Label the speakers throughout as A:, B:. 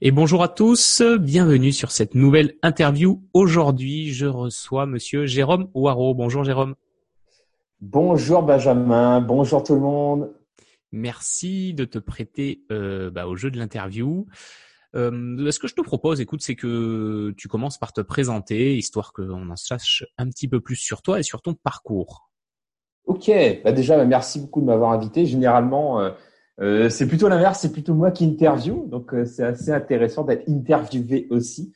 A: Et bonjour à tous, bienvenue sur cette nouvelle interview. Aujourd'hui, je reçois monsieur Jérôme Waro. Bonjour Jérôme.
B: Bonjour Benjamin, bonjour tout le monde.
A: Merci de te prêter euh, bah, au jeu de l'interview. Euh, ce que je te propose, écoute, c'est que tu commences par te présenter, histoire qu'on en sache un petit peu plus sur toi et sur ton parcours.
B: Ok, bah déjà, bah, merci beaucoup de m'avoir invité. Généralement, euh, euh, c'est plutôt l'inverse, c'est plutôt moi qui interview, donc euh, c'est assez intéressant d'être interviewé aussi.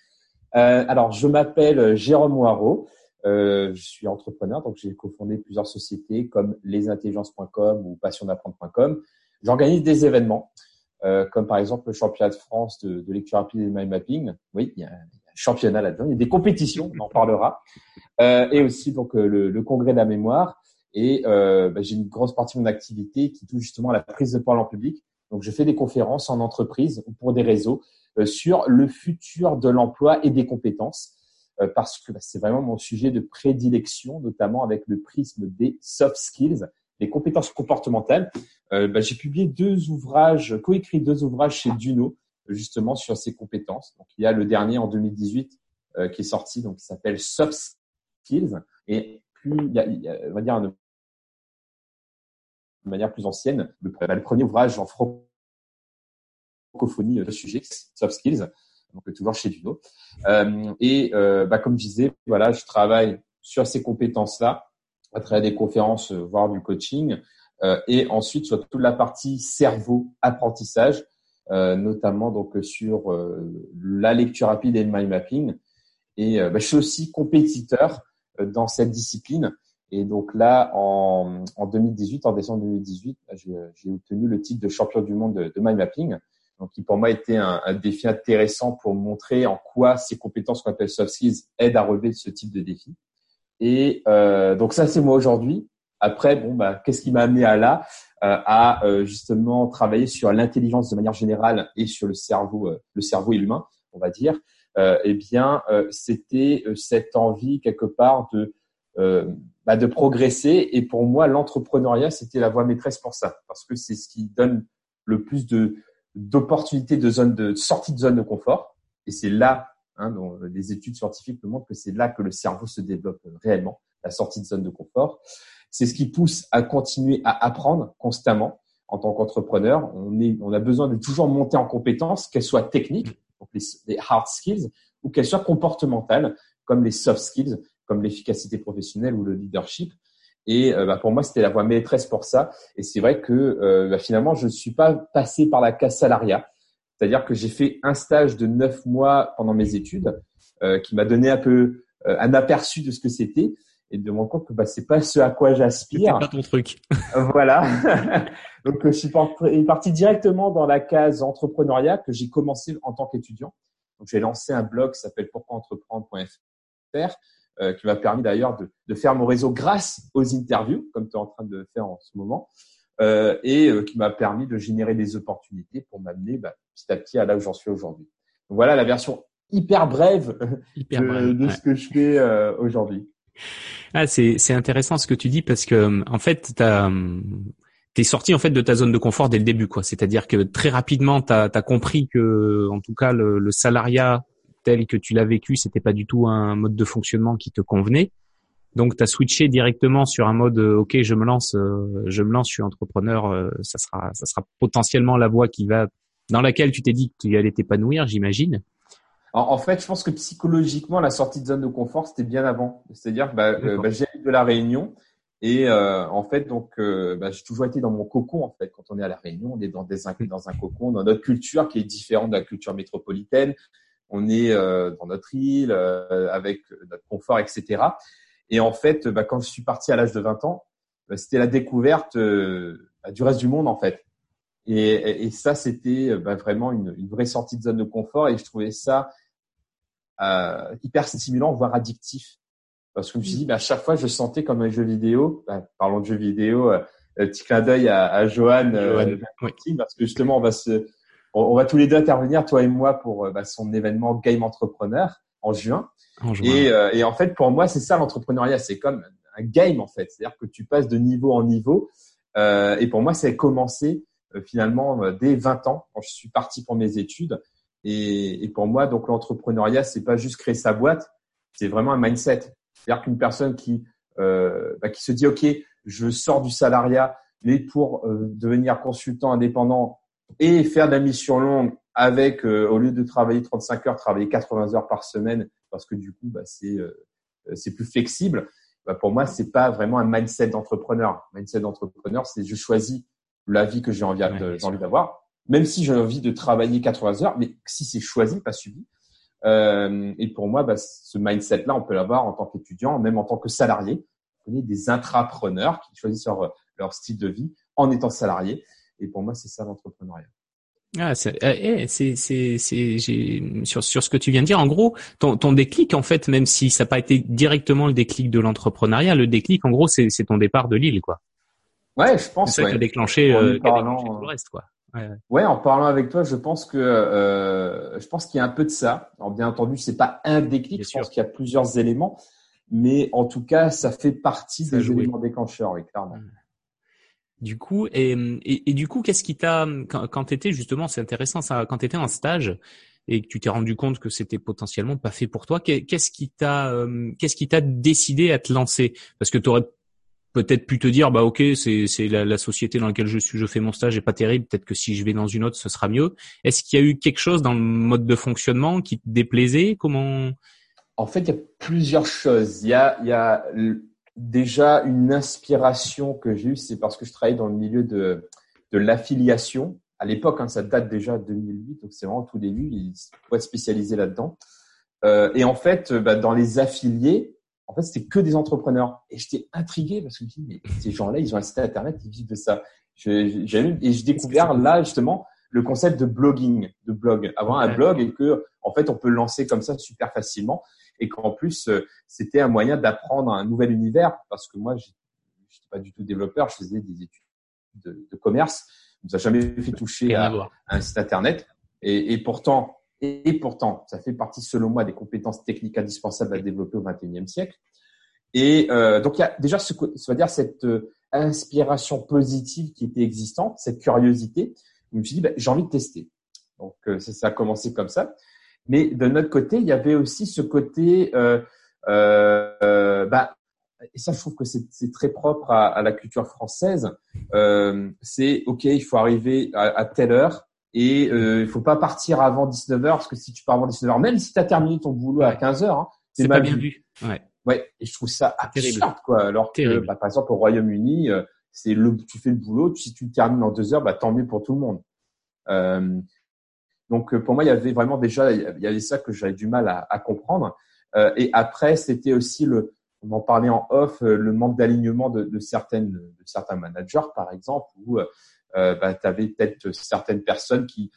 B: Euh, alors, je m'appelle Jérôme Moirot, je suis entrepreneur, donc j'ai cofondé plusieurs sociétés comme lesintelligences.com ou passiondapprendre.com. J'organise des événements, comme par exemple le championnat de France de, de lecture rapide et de mind mapping. Oui, il y a un championnat là-dedans, il y a des compétitions, on en parlera, et aussi donc le, le congrès de la mémoire. Et euh, bah, j'ai une grosse partie de mon activité qui touche justement à la prise de parole en public. Donc, je fais des conférences en entreprise ou pour des réseaux euh, sur le futur de l'emploi et des compétences, euh, parce que bah, c'est vraiment mon sujet de prédilection, notamment avec le prisme des soft skills, des compétences comportementales. Bah, j'ai publié deux ouvrages, coécrit deux ouvrages chez Duno, justement sur ces compétences. Donc, il y a le dernier en 2018 qui est sorti, donc qui s'appelle Soft Skills. Et plus, il y a, il y a, on va dire, manière plus ancienne, le, bah, le premier ouvrage en francophonie de sujet, Soft Skills, donc toujours chez Duno. Euh, et euh, bah, comme je disais, voilà, je travaille sur ces compétences-là à travers des conférences, euh, voire du coaching, euh, et ensuite sur toute la partie cerveau apprentissage, euh, notamment donc sur euh, la lecture rapide et le mind mapping. Et bah, je suis aussi compétiteur dans cette discipline. Et donc là, en, en 2018, en décembre 2018, bah, j'ai obtenu le titre de champion du monde de, de mind mapping. Donc, qui pour moi était un, un, défi intéressant pour montrer en quoi ces compétences qu'on appelle soft skills aident à relever ce type de défi. Et euh, donc ça, c'est moi aujourd'hui. Après, bon, bah, qu'est-ce qui m'a amené à là, euh, à euh, justement travailler sur l'intelligence de manière générale et sur le cerveau, euh, le cerveau humain, on va dire. eh bien, c'était cette envie quelque part de bah, de progresser. Et pour moi, l'entrepreneuriat, c'était la voie maîtresse pour ça, parce que c'est ce qui donne le plus de d'opportunités de zone de sortie de zone de confort. Et c'est là, hein, dont les études scientifiques nous montrent que c'est là que le cerveau se développe réellement, la sortie de zone de confort. C'est ce qui pousse à continuer à apprendre constamment en tant qu'entrepreneur. On, on a besoin de toujours monter en compétences, qu'elles soient techniques, donc les hard skills, ou qu'elles soient comportementales, comme les soft skills, comme l'efficacité professionnelle ou le leadership. Et euh, bah, pour moi, c'était la voie maîtresse pour ça. Et c'est vrai que euh, bah, finalement, je ne suis pas passé par la case salariat. C'est-à-dire que j'ai fait un stage de neuf mois pendant mes études euh, qui m'a donné un peu euh, un aperçu de ce que c'était et de me rendre compte que bah, c'est pas ce à quoi j'aspire.
A: C'est pas ton truc.
B: voilà. Donc je suis parti directement dans la case entrepreneuriat que j'ai commencé en tant qu'étudiant. Donc j'ai lancé un blog qui s'appelle pourquoientreprendre.fr euh, qui m'a permis d'ailleurs de, de, faire mon réseau grâce aux interviews, comme tu es en train de faire en ce moment, euh, et euh, qui m'a permis de générer des opportunités pour m'amener bah, petit à petit à là où j'en suis aujourd'hui. Donc voilà la version hyper brève, hyper de, de ce que je fais euh, aujourd'hui.
A: Ah, c'est c'est intéressant ce que tu dis parce que en fait tu t'es sorti en fait de ta zone de confort dès le début quoi. C'est-à-dire que très rapidement tu as, compris que en tout cas le, le salariat tel que tu l'as vécu, c'était pas du tout un mode de fonctionnement qui te convenait. Donc tu as switché directement sur un mode euh, OK, je me lance euh, je me lance, je suis entrepreneur, euh, ça sera ça sera potentiellement la voie qui va dans laquelle tu t'es dit que tu allais t'épanouir, j'imagine.
B: En, fait, je pense que psychologiquement la sortie de zone de confort, c'était bien avant. C'est-à-dire bah, bah, j'ai de la Réunion et en fait donc bah, j'ai toujours été dans mon cocon en fait quand on est à la Réunion, on est dans des dans un cocon dans notre culture qui est différente de la culture métropolitaine on est euh, dans notre île, euh, avec notre confort, etc. Et en fait, bah, quand je suis parti à l'âge de 20 ans, bah, c'était la découverte euh, bah, du reste du monde, en fait. Et, et ça, c'était bah, vraiment une, une, vraie sortie de zone de confort et je trouvais ça euh, hyper stimulant, voire addictif. Parce que je me suis dit, bah, à chaque fois, je sentais comme un jeu vidéo, bah, parlons de jeu vidéo, euh, petit clin d'œil à, à Johan, parce que justement, on va se, on, va tous les deux intervenir, toi et moi, pour euh, bah, son événement Game Entrepreneur en juin. Et, euh, et, en fait, pour moi, c'est ça l'entrepreneuriat. C'est comme un game en fait. C'est-à-dire que tu passes de niveau en niveau. Euh, et pour moi, ça a commencé euh, finalement dès 20 ans, quand je suis parti pour mes études. Et, et pour moi, donc l'entrepreneuriat, c'est pas juste créer sa boîte, c'est vraiment un mindset. C'est-à-dire qu'une personne qui euh, bah, qui se dit ok, je sors du salariat, mais pour euh, devenir consultant indépendant et faire de la mission longue avec euh, au lieu de travailler 35 heures, travailler 80 heures par semaine parce que du coup bah, c'est euh, c'est plus flexible. Bah, pour moi, c'est pas vraiment un mindset d'entrepreneur. Mindset d'entrepreneur, c'est je choisis la vie que j'ai envie, envie d'avoir, même si j'ai envie de travailler 80 heures, mais si c'est choisi, pas subi. Euh, et pour moi, bah, ce mindset-là, on peut l'avoir en tant qu'étudiant, même en tant que salarié. On connaît des intrapreneurs qui choisissent leur, leur style de vie en étant salarié. Et pour moi, c'est ça l'entrepreneuriat.
A: Ah, c'est, eh, c'est, c'est, c'est, sur, sur ce que tu viens de dire, en gros, ton, ton déclic, en fait, même si ça n'a pas été directement le déclic de l'entrepreneuriat, le déclic, en gros, c'est, c'est ton départ de Lille, quoi.
B: Ouais, je pense.
A: C'est ça qui a déclenché, euh, qui a déclenché tout le reste, quoi.
B: Ouais, ouais. en parlant avec toi, je pense que euh, je pense qu'il y a un peu de ça. Alors bien entendu, c'est pas un déclic, je pense qu'il y a plusieurs éléments, mais en tout cas, ça fait partie des éléments déclencheurs, oui, clairement. Mmh.
A: Du coup, et, du coup, qu'est-ce qui t'a quand, quand tu étais justement, c'est intéressant ça, quand tu étais en stage et que tu t'es rendu compte que c'était potentiellement pas fait pour toi, qu'est-ce qui t'a euh, qu'est-ce qui t'a décidé à te lancer? Parce que tu aurais peut-être pu te dire bah ok c'est c'est la, la, société dans laquelle je suis je fais mon stage est pas terrible peut-être que si je vais dans une autre ce sera mieux. Est-ce qu'il y a eu quelque chose dans le mode de fonctionnement qui te déplaisait? Comment?
B: En fait il y a plusieurs choses. Il y a il y a déjà une inspiration que j'ai eue c'est parce que je travaillais dans le milieu de de l'affiliation à l'époque hein, ça date déjà de 2008 donc c'est vraiment tout début il faut être spécialisé là-dedans euh, et en fait bah, dans les affiliés en fait, c'était que des entrepreneurs. Et j'étais intrigué parce que je me dis, mais ces gens-là, ils ont un site internet, ils vivent de ça. J'ai, et j'ai découvert là, justement, le concept de blogging, de blog. Avoir un blog et que, en fait, on peut le lancer comme ça super facilement. Et qu'en plus, euh, c'était un moyen d'apprendre un nouvel univers parce que moi, je n'étais pas du tout développeur, je faisais des études de, de commerce. Je nous a jamais fait toucher à, à, un site internet. Et, et pourtant, et, pourtant, ça fait partie, selon moi, des compétences techniques indispensables à développer au XXIe siècle. Et euh, donc, il y a déjà, ce, ça veut dire cette euh, inspiration positive qui était existante, cette curiosité. Je me suis dit, ben, j'ai envie de tester. Donc, euh, ça, ça, a commencé comme ça. Mais de notre côté, il y avait aussi ce côté, euh, euh, bah, et ça, je trouve que c'est très propre à, à, la culture française. Euh, c'est OK, il faut arriver à, à telle heure et euh, il faut pas partir avant 19h parce que si tu pars avant 19h, même si tu as terminé ton boulot à 15h, hein,
A: c'est pas bien vu.
B: Ouais. Ouais, et je trouve ça absurde quoi. Alors que bah, par exemple au Royaume-Uni, euh, c'est le tu fais le boulot, si tu le termines en deux heures, bah tant mieux pour tout le monde. Euh, donc euh, pour moi, il y avait vraiment déjà il y avait ça que j'avais du mal à, à comprendre. Euh, et après, c'était aussi le on en parlait en off, le manque d'alignement de, de certaines de certains managers par exemple où euh, bah, tu avais peut-être certaines personnes qui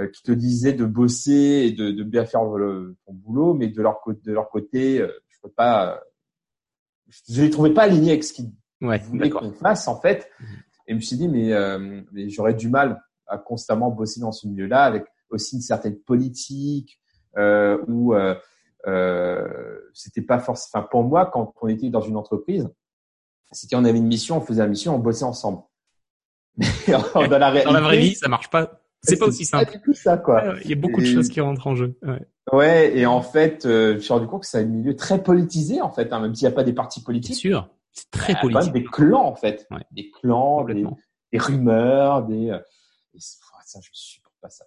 B: euh, qui te disaient de bosser et de, de bien faire le, ton boulot, mais de leur côté, de leur côté, euh, je peux pas, je les trouvais pas alignés avec ce qu'ils
A: ouais, voulaient
B: qu'on fasse en fait. Mhm. Et je me suis dit mais, euh, mais j'aurais du mal à constamment bosser dans ce milieu-là avec aussi une certaine politique euh, où euh, euh, c'était pas forcément. Enfin pour moi quand on était dans une entreprise, c'était on avait une mission, on faisait la mission, on bossait ensemble.
A: dans, la réalité, dans la vraie vie, ça marche pas. C'est pas aussi simple.
B: Pas ça, quoi.
A: Il y a beaucoup de choses qui rentrent en jeu. Ouais.
B: ouais et en fait, euh, je me suis rendu compte que c'est un milieu très politisé, en fait, hein, même s'il n'y a pas des partis politiques.
A: C'est sûr. C'est très politique.
B: des clans, en fait. Ouais. Des clans, des, des, rumeurs, des. Euh, et ça, je supporte pas ça.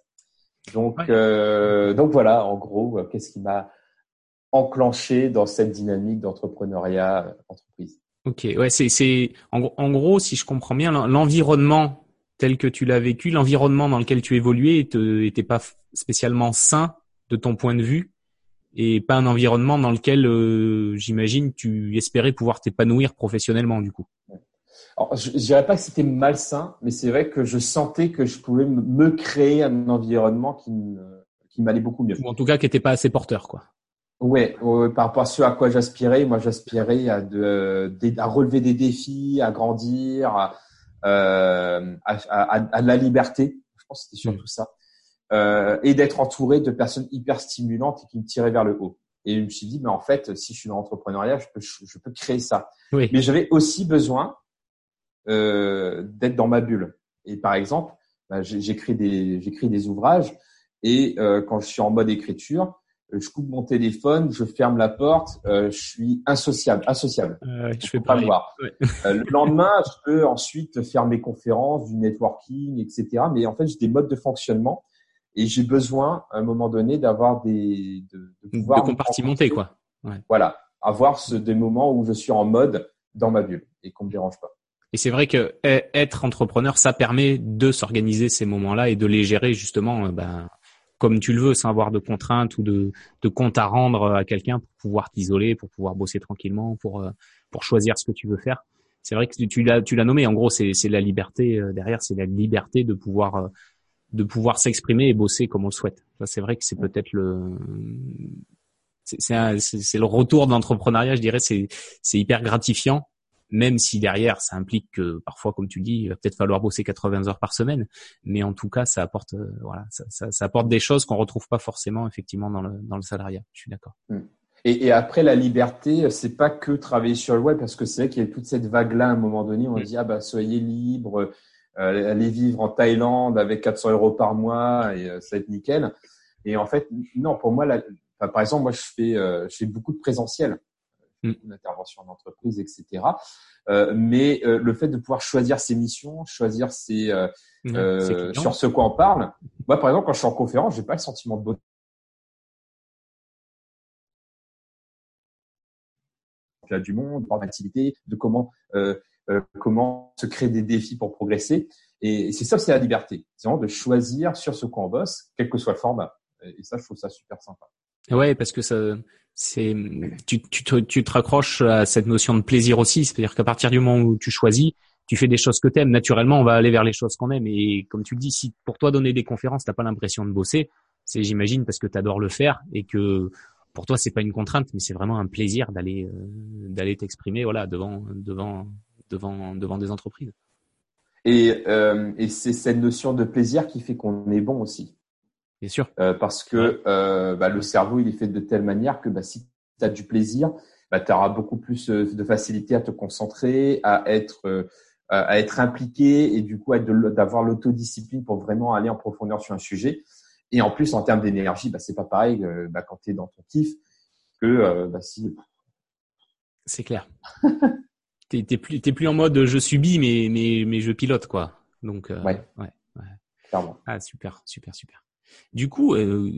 B: Donc, ouais. euh, donc voilà, en gros, euh, qu'est-ce qui m'a enclenché dans cette dynamique d'entrepreneuriat entreprise?
A: Ok, ouais, c'est c'est en, en, gros, si je comprends bien, l'environnement tel que tu l'as vécu, l'environnement dans lequel tu évoluais était pas spécialement sain de ton point de vue et pas un environnement dans lequel, euh, j'imagine, tu espérais pouvoir t'épanouir professionnellement du coup.
B: Alors, je, je dirais pas que c'était malsain, mais c'est vrai que je sentais que je pouvais me créer un environnement qui, qui m'allait beaucoup mieux.
A: Ou en tout cas, qui était pas assez porteur, quoi.
B: Ouais, par rapport à ce à quoi j'aspirais, moi j'aspirais à, de, à relever des défis, à grandir, à, euh, à, à, à la liberté. Je pense que c'était surtout mmh. ça. Euh, et d'être entouré de personnes hyper stimulantes et qui me tiraient vers le haut. Et je me suis dit, mais en fait, si je suis dans l'entrepreneuriat, je peux, je peux créer ça.
A: Oui.
B: Mais j'avais aussi besoin euh, d'être dans ma bulle. Et par exemple, bah, j'écris des, j'écris des ouvrages Et quand je suis en mode écriture, je coupe mon téléphone, je ferme la porte, je suis insociable, associable.
A: je fais pas
B: le voir. le lendemain, je peux ensuite faire mes conférences, du networking, etc. Mais en fait, j'ai des modes de fonctionnement et j'ai besoin, à un moment donné, d'avoir des
A: de, de pouvoir de compartimenter quoi.
B: Ouais. Voilà, avoir ce, des moments où je suis en mode dans ma bulle et qu'on me dérange pas.
A: Et c'est vrai que e, être entrepreneur, ça permet de s'organiser ces moments-là et de les gérer justement, euh, ben, comme tu le veux, sans avoir de contraintes ou de, de comptes à rendre à quelqu'un pour pouvoir t'isoler, pour pouvoir bosser tranquillement, pour euh, pour choisir ce que tu veux faire. C'est vrai que tu l'as tu l'as nommé. En gros, c'est c'est la liberté euh, derrière, c'est la liberté de pouvoir de pouvoir s'exprimer et bosser comme on le souhaite. C'est vrai que c'est peut-être le c'est le retour de l'entrepreneuriat, je dirais, c'est c'est hyper gratifiant, même si derrière ça implique que parfois, comme tu dis, il va peut-être falloir bosser 80 heures par semaine, mais en tout cas, ça apporte euh, voilà, ça, ça, ça, apporte des choses qu'on retrouve pas forcément effectivement dans le dans le salariat. Je suis d'accord.
B: Mmh. Et, et, après la liberté, c'est pas que travailler sur le web, parce que c'est vrai qu'il y a toute cette vague-là à un moment donné. On mmh. dit ah bah soyez libre, euh, allez vivre en Thaïlande avec 400 euros par mois et euh, ça va être nickel. Et en fait, non, pour moi, la, par exemple, moi, je fais, euh, je fais beaucoup de présentiel, mm. d'intervention en entreprise, etc. Euh, mais euh, le fait de pouvoir choisir ses missions, choisir ses, mm. sur ce quoi on parle. Moi, par exemple, quand je suis en conférence, j'ai pas le sentiment de beauté. du monde, d'activité, de comment comment se créer des défis pour progresser. Et c'est ça, c'est la liberté. C'est vraiment de choisir sur ce quoi on bosse, quel que soit le format. Et ça, je trouve ça super sympa.
A: Ouais, parce que ça, c'est, tu, tu, te, tu te raccroches à cette notion de plaisir aussi. C'est-à-dire qu'à partir du moment où tu choisis, tu fais des choses que t'aimes. Naturellement, on va aller vers les choses qu'on aime. Et comme tu le dis, si pour toi donner des conférences, t'as pas l'impression de bosser, c'est, j'imagine, parce que tu adores le faire et que pour toi c'est pas une contrainte, mais c'est vraiment un plaisir d'aller, euh, d'aller t'exprimer, voilà, devant, devant, devant, devant des entreprises.
B: Et, euh, et c'est cette notion de plaisir qui fait qu'on est bon aussi.
A: Bien sûr.
B: Euh, parce que euh, bah, le cerveau, il est fait de telle manière que bah, si tu as du plaisir, bah, tu auras beaucoup plus euh, de facilité à te concentrer, à être, à être impliqué et du coup d'avoir l'autodiscipline pour vraiment aller en profondeur sur un sujet. Et en plus, en termes d'énergie, bah, c'est pas pareil bah, quand tu es dans ton kiff que bah, si.
A: C'est clair. t'es, t'es plus, t'es plus en mode je subis, mais, mais, mais je pilote, quoi. Donc,
B: ouais. ouais. ouais.
A: Ah, super, super, super. Du coup, euh,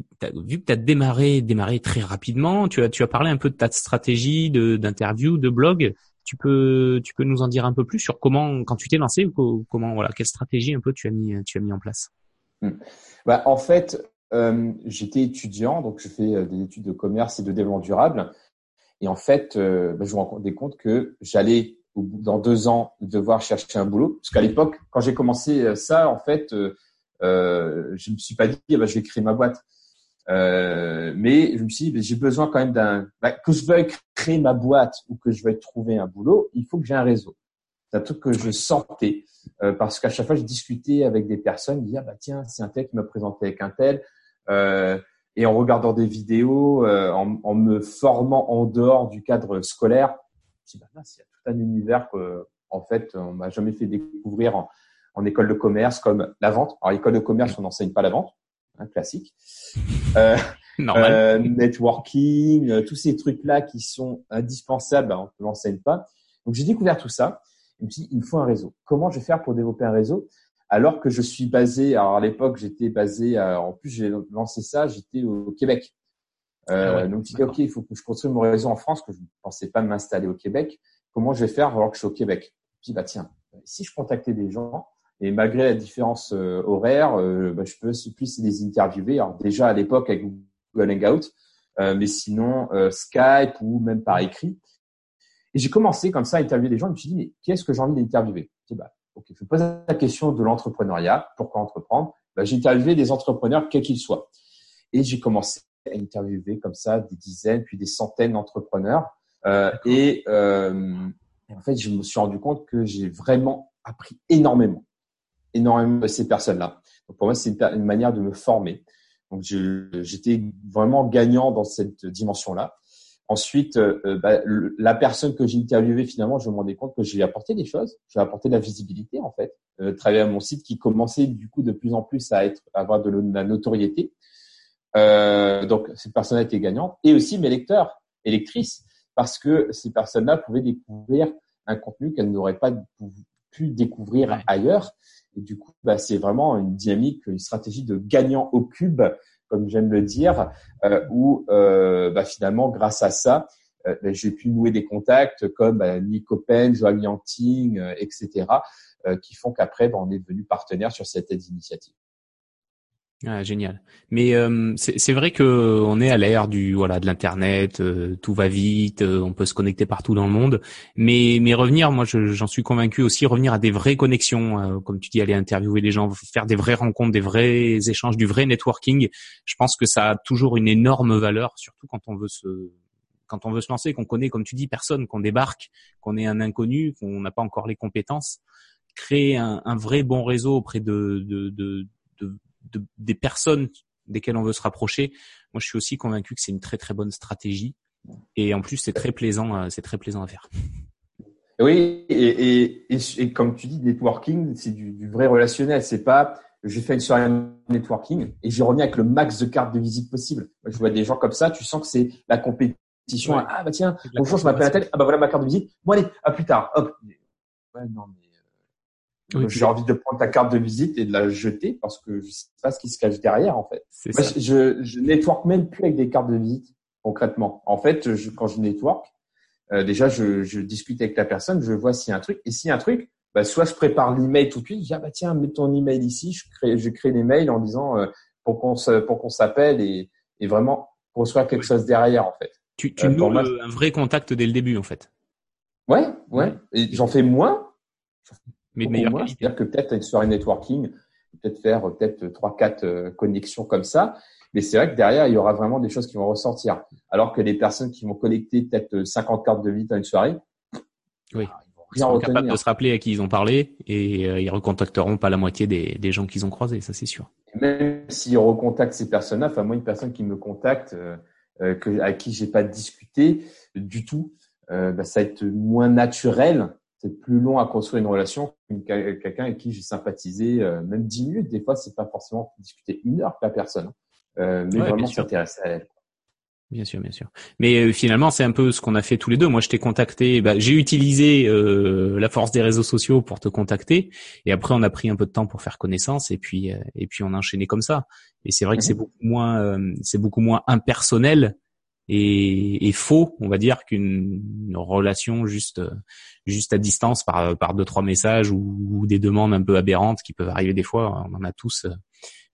A: vu que tu as démarré, démarré très rapidement, tu as, tu as parlé un peu de ta stratégie d'interview, de, blog. Tu peux, tu peux nous en dire un peu plus sur comment, quand tu t'es lancé, comment, voilà, quelle stratégie un peu tu as mis, tu as mis en place?
B: Hmm. bah, En fait, euh, j'étais étudiant, donc je fais euh, des études de commerce et de développement durable. Et en fait, bah, je me rendais compte que j'allais dans deux ans devoir chercher un boulot. Parce qu'à l'époque, quand j'ai commencé ça, en fait, euh, je me suis pas dit, bah, je vais créer ma boîte. Euh, mais je me suis dit, j'ai besoin quand même d'un, bah, que je veuille créer ma boîte ou que je veuille trouver un boulot, il faut que j'ai un réseau. C'est un truc que je sentais euh, parce qu'à chaque fois, je discutais avec des personnes, dire, bah tiens, c'est un tel qui m'a présenté avec un tel. Et en regardant des vidéos, en, me formant en dehors du cadre scolaire, je me suis bah, il y a tout un univers que, en fait, on m'a jamais fait découvrir en école de commerce comme la vente. Alors, l'école de commerce, on n'enseigne pas la vente, hein, classique. Euh, euh, networking, euh, tous ces trucs-là qui sont indispensables, on ne l'enseigne pas. Donc, j'ai découvert tout ça. Je me suis dit, il me faut un réseau. Comment je vais faire pour développer un réseau alors que je suis basé, alors à l'époque, j'étais basé, en plus, j'ai lancé ça, j'étais au Québec. Euh, ah donc, je dit, OK, il faut que je construise mon réseau en France, que je ne pensais pas m'installer au Québec. Comment je vais faire alors que je suis au Québec? Je me bah, tiens, si je contactais des gens et malgré la différence euh, horaire, euh, bah, je peux plus les interviewer. Alors déjà à l'époque avec Google Hangout, euh, mais sinon Skype ou même par écrit. Et j'ai commencé comme ça à interviewer des gens. Je me suis dit mais qu'est-ce que j'ai envie d'interviewer? Je bah ok, je pose la question de l'entrepreneuriat. Pourquoi entreprendre? Bah, J'ai interviewé des entrepreneurs quels qu'ils soient. Et j'ai commencé à interviewer comme ça des dizaines puis des centaines d'entrepreneurs. Euh, et en fait, je me suis rendu compte que j'ai vraiment appris énormément énormément ces personnes-là. pour moi, c'est une, manière de me former. Donc j'étais vraiment gagnant dans cette dimension-là. Ensuite, euh, bah, la personne que j'ai interviewée, finalement, je me rendais compte que j'ai apporté des choses, j'ai apporté de la visibilité en fait. Euh, travailler à mon site qui commençait du coup de plus en plus à être à avoir de la notoriété. Euh, donc cette personne a été gagnante et aussi mes lecteurs et lectrices parce que ces personnes-là pouvaient découvrir un contenu qu'elles n'auraient pas pu découvrir ailleurs. Et du coup, bah, c'est vraiment une dynamique, une stratégie de gagnant au cube comme j'aime le dire, euh, où euh, bah, finalement, grâce à ça, euh, bah, j'ai pu nouer des contacts comme bah, Nick Open, Joao Yanting, etc., qui font qu'après, bah, on est devenu partenaire sur cette initiative.
A: Ah, génial. Mais euh, c'est vrai que on est à l'ère du voilà de l'internet, euh, tout va vite, euh, on peut se connecter partout dans le monde. Mais mais revenir, moi j'en suis convaincu aussi, revenir à des vraies connexions, comme tu dis, aller interviewer les gens, faire des vraies rencontres, des vrais échanges, du vrai networking. Je pense que ça a toujours une énorme valeur, surtout quand on veut se quand on veut se lancer, qu'on connaît, comme tu dis, personne, qu'on débarque, qu'on est un inconnu, qu'on n'a pas encore les compétences. Créer un, un, vrai bon réseau auprès de, de, de, de de, des personnes desquelles on veut se rapprocher. Moi, je suis aussi convaincu que c'est une très très bonne stratégie. Et en plus, c'est très plaisant, euh, c'est très plaisant à faire.
B: Oui, et, et, et, comme tu dis, networking, c'est du, du, vrai relationnel. C'est pas, j'ai fait une soirée networking et j'ai remis avec le max de cartes de visite possible. je vois des gens comme ça, tu sens que c'est la compétition. Ah bah tiens, bonjour, je m'appelle Nathalie. Ah bah voilà ma carte de visite. Bon allez, à plus tard. Hop. Ouais, non mais j'ai envie de prendre ta carte de visite et de la jeter parce que je sais pas ce qui se cache derrière en fait. Moi, je, je network même plus avec des cartes de visite concrètement. En fait, je, quand je network, euh, déjà je, je, discute avec la personne, je vois s'il y a un truc et s'il y a un truc, bah, soit je prépare l'email tout de suite, je dis ah bah tiens mets ton email ici, je crée je crée l'email en disant euh, pour qu'on pour qu'on s'appelle et, et vraiment construire quelque chose derrière en fait.
A: Tu, tu euh, un vrai contact dès le début en fait.
B: Ouais, ouais. Et j'en fais moins mais de meilleure C'est-à-dire que peut-être une soirée networking, peut-être faire peut-être trois, quatre euh, connexions comme ça. Mais c'est vrai que derrière, il y aura vraiment des choses qui vont ressortir. Alors que les personnes qui vont connecter peut-être 50 cartes de visite à une soirée,
A: oui. ils seront capables de se rappeler à qui ils ont parlé et euh, ils recontacteront pas la moitié des, des gens qu'ils ont croisés, ça c'est sûr.
B: même s'ils recontactent ces personnes-là, enfin moi une personne qui me contacte, euh, que, à qui j'ai pas discuté du tout, bah, ça va être moins naturel c'est plus long à construire une relation qu'avec quelqu'un avec qui j'ai sympathisé euh, même dix minutes. Des fois, c'est pas forcément discuter une heure avec la personne, euh, mais vraiment s'intéresser à elle.
A: Bien sûr, bien sûr. Mais euh, finalement, c'est un peu ce qu'on a fait tous les deux. Moi, je t'ai contacté. Bah, j'ai utilisé la force des réseaux sociaux pour te contacter, et après, on a pris un peu de temps pour faire connaissance, et puis et puis on a enchaîné comme ça. Et c'est vrai que c'est mhm. beaucoup moins c'est beaucoup moins impersonnel et, et, faux, on va dire, qu'une relation juste juste à distance par par deux trois messages ou, des demandes un peu aberrantes qui peuvent arriver des fois. On en a tous euh,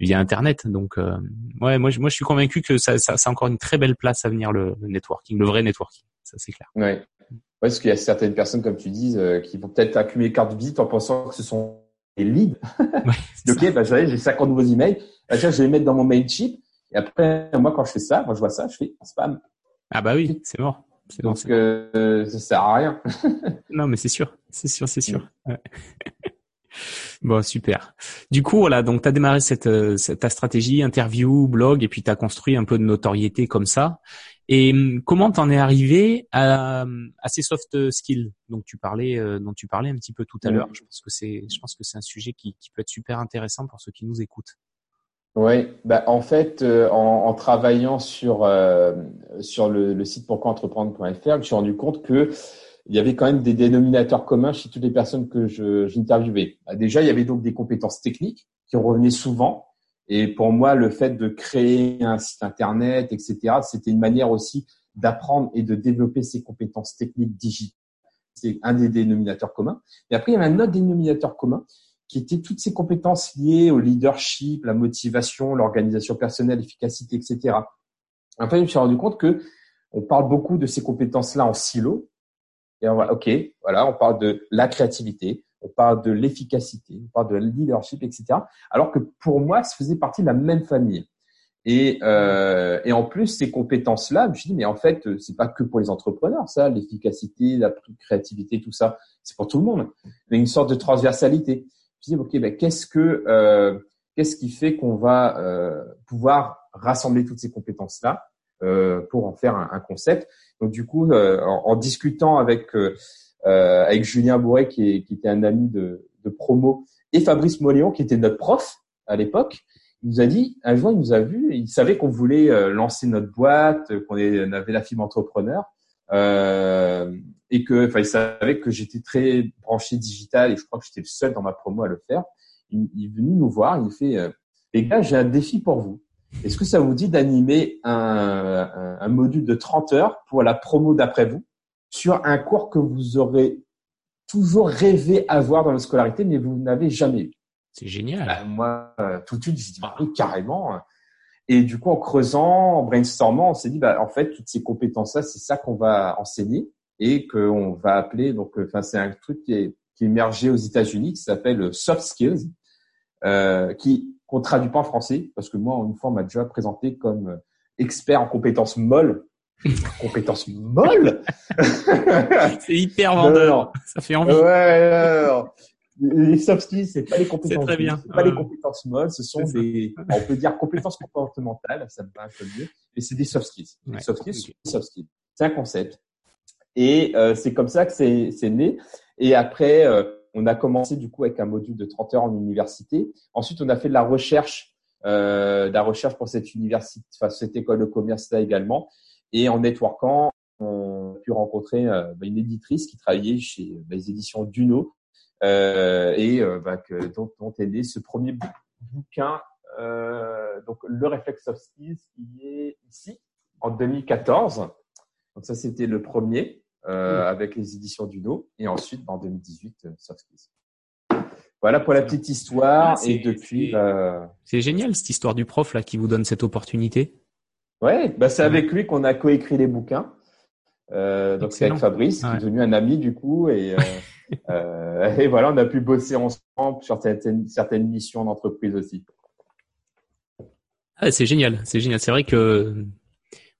A: via Internet. Donc euh, ouais, moi moi je suis convaincu que ça, ça, ça a encore une très belle place à venir le, networking, le vrai networking. Ça c'est clair.
B: Ouais. ouais. Parce qu'il y a certaines personnes, comme tu dis, euh, qui vont peut-être accumuler carte de visite en pensant que ce sont des leads. Ouais, ok, bah, j'ai 50 nouveaux emails. Bah, tiens, je vais les mettre dans mon mail chip et après, moi, quand je fais ça, moi, je vois ça, je fais spam.
A: Ah bah oui, c'est mort.
B: Donc, euh, ça sert à rien.
A: non, mais c'est sûr, c'est sûr, c'est sûr. Ouais. bon, super. Du coup, voilà, donc tu as démarré cette, euh, cette, ta stratégie, interview, blog, et puis tu as construit un peu de notoriété comme ça. Et hum, comment t'en es arrivé à, à, ces soft skills dont tu parlais, euh, dont tu parlais un petit peu tout à l'heure? Je pense que c'est, je pense que c'est un sujet qui, qui peut être super intéressant pour ceux qui nous écoutent.
B: Oui, bah en fait, euh, en, en, travaillant sur euh, sur le, le, site pourquoientreprendre.fr, je me suis rendu compte que il y avait quand même des dénominateurs communs chez toutes les personnes que j'interviewais. Bah, déjà, il y avait donc des compétences techniques qui revenaient souvent. Et pour moi, le fait de créer un site internet, etc., c'était une manière aussi d'apprendre et de développer ses compétences techniques digitales. C'est un des dénominateurs communs. Et après, il y avait un autre dénominateur commun qui étaient toutes ces compétences liées au leadership, la motivation, l'organisation personnelle, l'efficacité, etc. Après, je me suis rendu compte que on parle beaucoup de ces compétences-là en silo. Et on va, ok, voilà, on parle de la créativité, on parle de l'efficacité, on parle de leadership, etc. Alors que pour moi, ça faisait partie de la même famille. Et, euh, et en plus, ces compétences-là, je me suis dit, mais en fait, c'est pas que pour les entrepreneurs, ça, l'efficacité, la créativité, tout ça, c'est pour tout le monde. Mais une sorte de transversalité ok, ben, qu'est-ce que euh, qu'est-ce qui fait qu'on va euh, pouvoir rassembler toutes ces compétences là euh, pour en faire un, un, concept? Donc du coup, en, discutant avec avec Julien Bourret, qui, qui était un ami de, de promo, et Fabrice Moléon, qui était notre prof à l'époque, il nous a dit, un jour, il nous a vu, il savait qu'on voulait lancer notre boîte, qu'on avait la fibre entrepreneur. Euh, et que, enfin, il savait que j'étais très branché digital et je crois que j'étais le seul dans ma promo à le faire. Il, il est venu nous voir, il fait, euh, les gars, j'ai un défi pour vous. Est-ce que ça vous dit d'animer un, un, un, module de 30 heures pour la promo d'après vous sur un cours que vous aurez toujours rêvé avoir dans la scolarité, mais vous n'avez jamais eu?
A: C'est génial.
B: Bah, moi, euh, tout de suite, j'ai dit, bah, oui, carrément. Et du coup, en creusant, en brainstormant, on s'est dit, bah, en fait, toutes ces compétences-là, c'est ça qu'on va enseigner et qu'on va appeler. Donc, enfin, c'est un truc qui est qui est émergé aux États-Unis, qui s'appelle soft skills, euh, qui qu'on traduit pas en français parce que moi, une fois, on m'a déjà présenté comme expert en compétences molles. compétences molles?
A: C'est hyper vendeur. Ça fait envie.
B: Ouais les soft skills, c'est pas les compétences.
A: très bien.
B: C'est pas les compétences molles, ce sont des, on peut dire compétences comportementales, ça me va un peu mieux, et c'est des soft skills. Les soft skills, c'est soft skills. C'est un concept. Et euh, c'est comme ça que c'est, né. Et après, euh, on a commencé du coup avec un module de 30 heures en université. Ensuite, on a fait de la recherche, euh, de la recherche pour cette université, enfin cette école de commerce là également. Et en networkant, on a pu rencontrer euh, bah, une éditrice qui travaillait chez bah, les éditions Duno, euh, et euh, bah, que, dont, dont, est né ce premier bouquin, euh, donc le réflexe soft skills, qui est ici en 2014. Donc ça, c'était le premier euh, avec les éditions Duno, et ensuite en 2018 soft skills. Voilà pour la petite histoire. Ah, et depuis,
A: bah... c'est génial cette histoire du prof là qui vous donne cette opportunité.
B: Ouais, bah c'est avec lui qu'on a coécrit les bouquins. Euh, donc c'est avec Fabrice, qui est devenu un ami du coup, et, euh, euh, et voilà, on a pu bosser ensemble sur certaines, certaines missions d'entreprise aussi.
A: Ah, c'est génial, c'est génial. C'est vrai que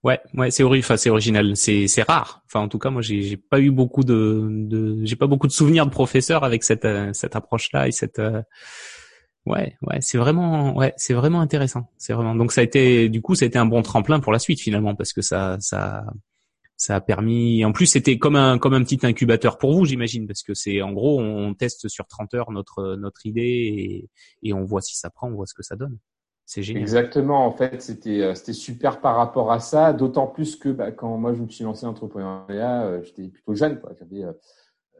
A: ouais, ouais, c'est enfin, c'est original, c'est c'est rare. Enfin, en tout cas, moi, j'ai j'ai pas eu beaucoup de, de j'ai pas beaucoup de souvenirs de professeurs avec cette euh, cette approche-là et cette euh, Ouais, ouais, c'est vraiment, ouais, c'est vraiment intéressant. C'est vraiment. Donc ça a été, du coup, ça a été un bon tremplin pour la suite finalement parce que ça, ça, ça a permis. En plus, c'était comme un comme un petit incubateur pour vous, j'imagine, parce que c'est en gros, on teste sur 30 heures notre notre idée et, et on voit si ça prend, on voit ce que ça donne. C'est génial.
B: Exactement. En fait, c'était euh, c'était super par rapport à ça. D'autant plus que bah, quand moi je me suis lancé en entrepreneuriat, euh, j'étais plutôt jeune. J'avais euh,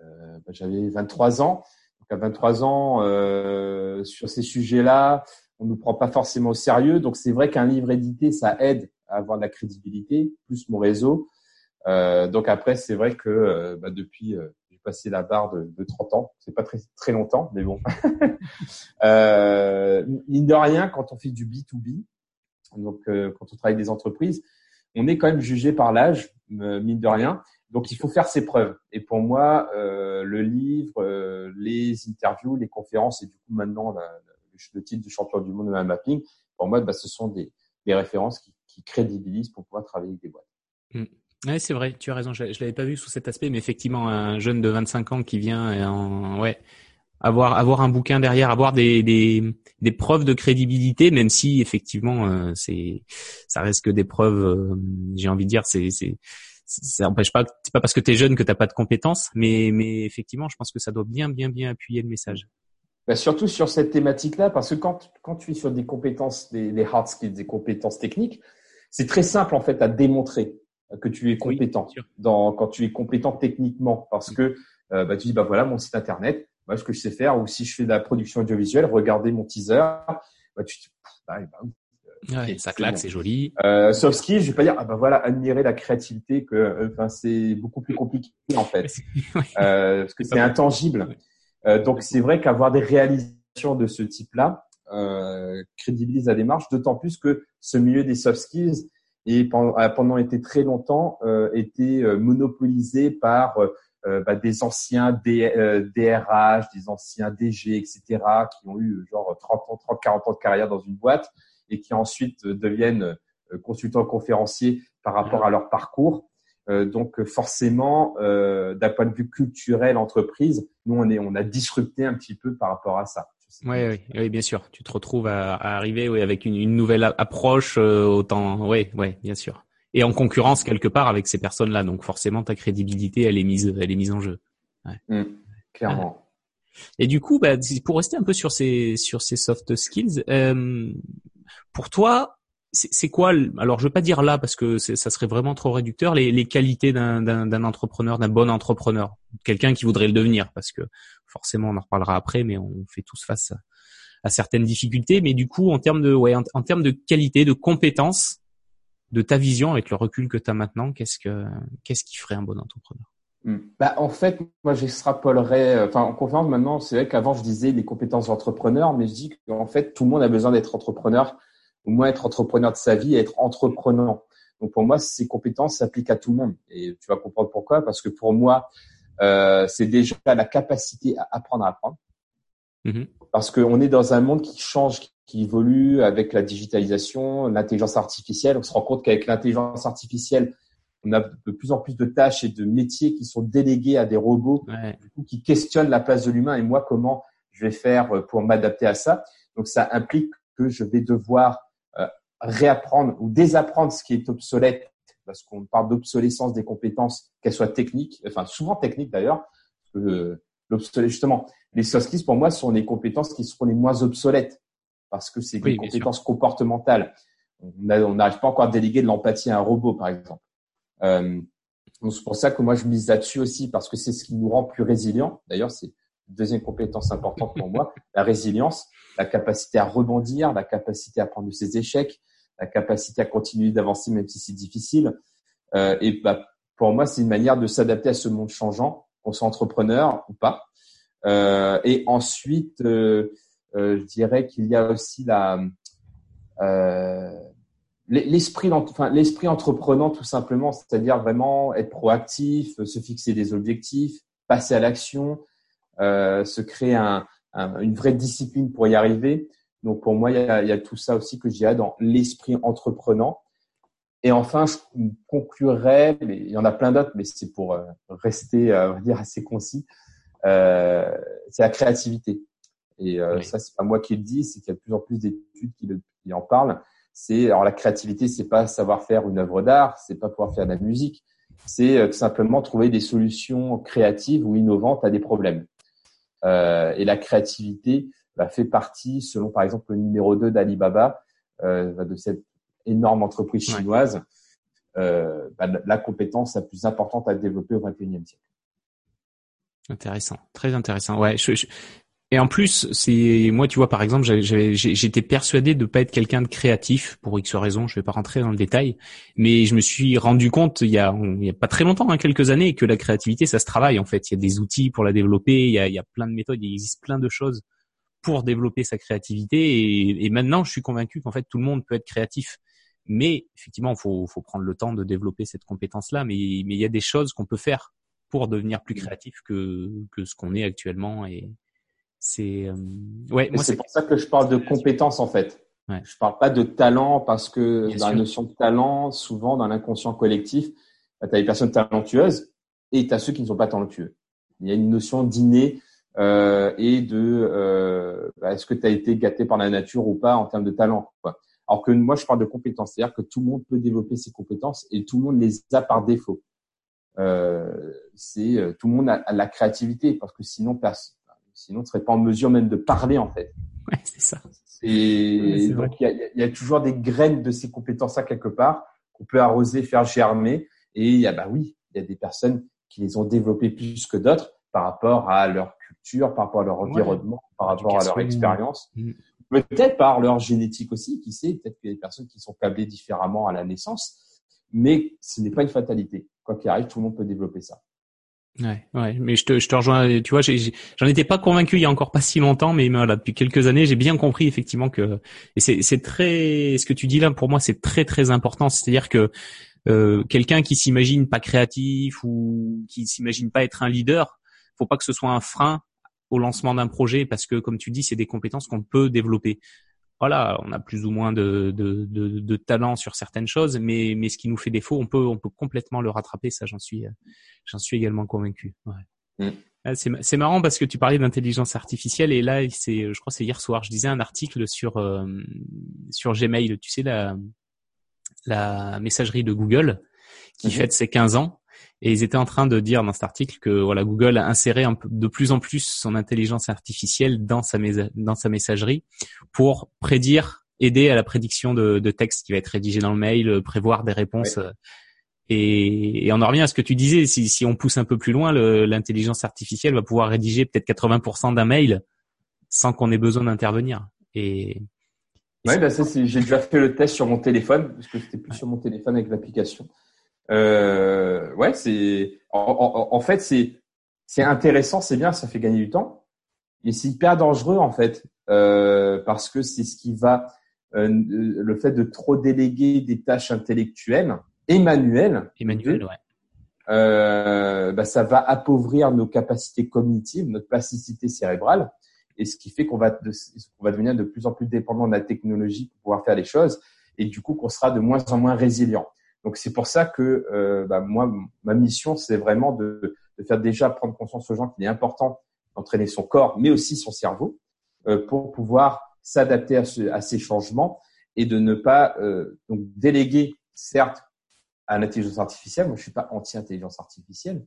B: euh bah, j'avais 23 ans. Donc à 23 ans, euh, sur ces sujets-là, on ne prend pas forcément au sérieux. Donc c'est vrai qu'un livre édité, ça aide à avoir de la crédibilité, plus mon réseau. Euh, donc après, c'est vrai que bah, depuis, passé la barre de, de 30 ans. C'est pas très très longtemps, mais bon. euh, mine de rien, quand on fait du B2B, donc quand on travaille avec des entreprises, on est quand même jugé par l'âge, mine de rien. Donc il faut faire ses preuves. Et pour moi, le livre, les interviews, les conférences et du coup maintenant la, le titre du champion du monde de mapping, pour moi, bah, ce sont des, références qui, qui crédibilisent pour pouvoir travailler avec des boîtes.
A: Mmh. Ouais, c'est vrai, tu as raison. Je, je l'avais pas vu sous cet aspect, mais effectivement, un jeune de 25 ans qui vient, en, ouais, avoir avoir un bouquin derrière, avoir des des, des preuves de crédibilité, même si effectivement, euh, c'est ça reste que des preuves. Euh, j'ai envie de dire, c'est c'est ça n'empêche pas. C'est pas parce que tu es jeune que t'as pas de compétences, mais mais effectivement, je pense que ça doit bien bien bien appuyer le message.
B: Bah surtout sur cette thématique-là, parce que quand quand tu es sur des compétences, des, des hard skills, des compétences techniques, c'est très simple en fait à démontrer que tu es compétent dans quand tu es compétent techniquement parce que euh, bah, tu dis bah voilà mon site internet moi ce que je sais faire ou si je fais de la production audiovisuelle regardez mon teaser bah tu
A: bah, bah, ça claque c'est joli.
B: Euh, soft skills je vais pas dire ah bah voilà admirer la créativité que euh, c'est beaucoup plus compliqué en fait. Euh, parce que c'est intangible. Donc c'est vrai qu'avoir des réalisations de ce type là crédibilise la démarche d'autant plus que ce milieu des soft skills et pendant, été très longtemps euh, été euh, monopolisé par euh, bah, des anciens DRH, des anciens DG, etc., qui ont eu genre 30 ans, 30, 40 ans de carrière dans une boîte et qui ensuite deviennent consultants conférenciers par rapport à leur parcours. Euh, donc forcément, euh, d'un point de vue culturel, entreprise, nous on est, on a disrupté un petit peu par rapport à ça.
A: Oui, oui, oui, bien sûr. Tu te retrouves à, à arriver oui, avec une, une, nouvelle approche, euh, autant, oui, oui, bien sûr. et en concurrence quelque part avec ces personnes-là. Donc forcément, ta crédibilité, elle est mise, elle est mise en jeu.
B: Ouais. Mmh, clairement.
A: Et du coup, bah, pour rester un peu sur ces sur ces soft skills, euh, pour toi, c'est quoi Alors, je veux pas dire là parce que ça serait vraiment trop réducteur. Les, qualités d'un entrepreneur, d'un bon entrepreneur, quelqu'un qui voudrait le devenir, parce que forcément, on en reparlera après, mais on fait tous face à, certaines difficultés. Mais du coup, en termes de ouais, en termes de qualité, de compétences, de ta vision avec le recul que tu as maintenant, qu'est-ce que qu'est-ce qui ferait un bon entrepreneur?
B: Hmm. Bah, en fait, moi, j'extrapolerais. Euh, enfin, en conférence maintenant, c'est vrai qu'avant, je disais les compétences d'entrepreneur, mais je dis qu'en fait, tout le monde a besoin d'être entrepreneur, au moins être entrepreneur de sa vie et être entreprenant. Donc, pour moi, ces compétences s'appliquent à tout le monde. Et tu vas comprendre pourquoi. Parce que pour moi, euh, c'est déjà la capacité à apprendre à apprendre. Mm-hmm. Parce qu'on est dans un monde qui change, qui évolue avec la digitalisation, l'intelligence artificielle. On se rend compte qu'avec l'intelligence artificielle, on a de plus en plus de tâches et de métiers qui sont délégués à des robots, qui questionnent la place de l'humain et moi comment je vais faire pour m'adapter à ça? Donc ça implique que je vais devoir réapprendre ou désapprendre ce qui est obsolète, parce qu'on parle d'obsolescence des compétences, qu'elles soient techniques, enfin souvent techniques d'ailleurs. Euh, justement, les soft skills pour moi sont les compétences qui seront les moins obsolètes, parce que c'est des compétences comportementales. On n'arrive pas encore à déléguer de l'empathie à un robot, par exemple. Euh, c'est pour ça que moi je mise là-dessus aussi parce que c'est ce qui nous rend plus résilients. D'ailleurs, c'est une deuxième compétence importante pour moi, la résilience, la capacité à rebondir, la capacité à prendre ses échecs, la capacité à continuer d'avancer même si c'est difficile. Euh, et bah, pour moi, c'est une manière de s'adapter à ce monde changeant, qu'on soit entrepreneur ou pas. Euh, et ensuite, euh, euh je dirais qu'il y a aussi la euh, l'esprit enfin, l'esprit entreprenant tout simplement, c'est-à-dire vraiment être proactif, se fixer des objectifs, passer à l'action, euh, se créer un, une vraie discipline pour y arriver. Donc pour moi, il y a, il y a tout ça aussi que j'ai dans l'esprit entreprenant. Et enfin, je conclurai, mais il y en a plein d'autres, mais c'est pour euh, rester, euh, on va dire, assez concis. Euh, c'est la créativité. Et euh, ça, c'est pas moi qui le dis, c'est qu'il y a de plus en plus d'études qui, qui en parlent c'est alors la créativité, c'est pas savoir faire une œuvre d'art, c'est pas pouvoir faire de la musique, c'est euh, tout simplement trouver des solutions créatives ou innovantes à des problèmes. Euh, et la créativité bah, fait partie, selon par exemple le numéro 2 d'Alibaba, euh, de cette énorme entreprise chinoise, euh, bah, la compétence la plus importante à développer au XXIe siècle.
A: Intéressant, très intéressant. Ouais, je, je, et en plus, c'est moi, tu vois, par exemple, j'étais persuadé de pas être quelqu'un de créatif pour X raisons. Je vais pas rentrer dans le détail, mais je me suis rendu compte il y a, il y a pas très longtemps, hein, quelques années, que la créativité, ça se travaille. En fait, il y a des outils pour la développer. Il y a, il y a plein de méthodes. Il existe plein de choses pour développer sa créativité. Et, et maintenant, je suis convaincu qu'en fait, tout le monde peut être créatif. Mais effectivement, il faut, faut prendre le temps de développer cette compétence-là. Mais, mais il y a des choses qu'on peut faire pour devenir plus créatif que, que ce qu'on est actuellement. Et, c'est euh,
B: ouais, c'est pour ça que je parle de compétences en fait. Ouais. Je parle pas de talent parce que dans la notion de talent, souvent dans l'inconscient collectif, bah, tu as des personnes talentueuses et tu as ceux qui ne sont pas talentueux. Il y a une notion d'inné euh, et de euh, bah, est-ce que tu as été gâté par la nature ou pas en termes de talent. Quoi. Alors que moi, je parle de compétences, c'est-à-dire que tout le monde peut développer ses compétences et tout le monde les a par défaut. Euh, c'est tout le monde a, a, la créativité parce que sinon, Sinon, on ne serait pas en mesure même de parler, en fait.
A: Ouais, c'est ça.
B: Et donc, il y a, toujours des graines de ces compétences-là quelque part qu'on peut arroser, faire germer. Et il y a, bah oui, il y a des personnes qui les ont développées plus que d'autres par rapport à leur culture, par rapport à leur environnement, par rapport à leur expérience. Mm. Peut-être par leur génétique aussi, qui sait, peut-être qu'il y a des personnes qui sont câblées différemment à la naissance, mais ce n'est pas une fatalité. Quoi qu'il arrive, tout le monde peut développer ça.
A: Ouais, ouais, mais je te, je te rejoins. Tu vois, j'en étais pas convaincu il y a encore pas si longtemps, mais voilà, depuis quelques années, j'ai bien compris effectivement que et c'est, très, ce que tu dis là pour moi, c'est très très important. C'est-à-dire que euh, quelqu'un qui s'imagine pas créatif ou qui s'imagine pas être un leader, faut pas que ce soit un frein au lancement d'un projet parce que, comme tu dis, c'est des compétences qu'on peut développer voilà, on a plus ou moins de, de, de, de, talent sur certaines choses, mais, mais ce qui nous fait défaut, on peut, on peut complètement le rattraper. Ça, j'en suis, j'en suis également convaincu. Ouais. Mm. Ah, c'est marrant parce que tu parlais d'intelligence artificielle et là, c'est, je crois, c'est hier soir, je disais un article sur euh, sur Gmail. Tu sais la la messagerie de Google qui
B: Mhm.
A: fête ses 15 ans. Et ils étaient en train de dire dans cet article que voilà Google a inséré un peu, de plus en plus son intelligence artificielle dans sa, dans sa messagerie pour prédire, aider à la prédiction de, de texte qui va être rédigé dans le mail, euh, prévoir des réponses. euh, Et, et on en revient à ce que tu disais, si, si on pousse un peu plus loin, l'intelligence artificielle va pouvoir rédiger peut-être 80% d'un mail sans qu'on ait besoin d'intervenir. Et
B: Ouais, bah j'ai déjà fait le test sur mon téléphone, parce que c'était plus sur mon téléphone avec l'application. Euh, ouais, c'est, en, en- en fait, c'est, c'est intéressant, c'est bien, ça fait gagner du temps, mais c'est hyper dangereux en fait, euh, parce que c'est ce qui va, euh, le fait de trop déléguer des tâches intellectuelles et manuelles,
A: ouais.
B: euh, bah, ça va appauvrir nos capacités cognitives, notre plasticité cérébrale, et ce qui fait qu'on va, de- qu'on va devenir de plus en plus dépendant de la technologie pour pouvoir faire les choses, et du coup qu'on sera de moins en moins résilient. Donc c'est pour ça que euh, bah, moi, ma mission, c'est vraiment de, de faire déjà prendre conscience aux gens qu'il est important d'entraîner son corps, mais aussi son cerveau, euh, pour pouvoir s'adapter à, ce- à ces changements et de ne pas euh, donc déléguer, certes, à l'intelligence artificielle. Moi, je suis pas anti-intelligence artificielle,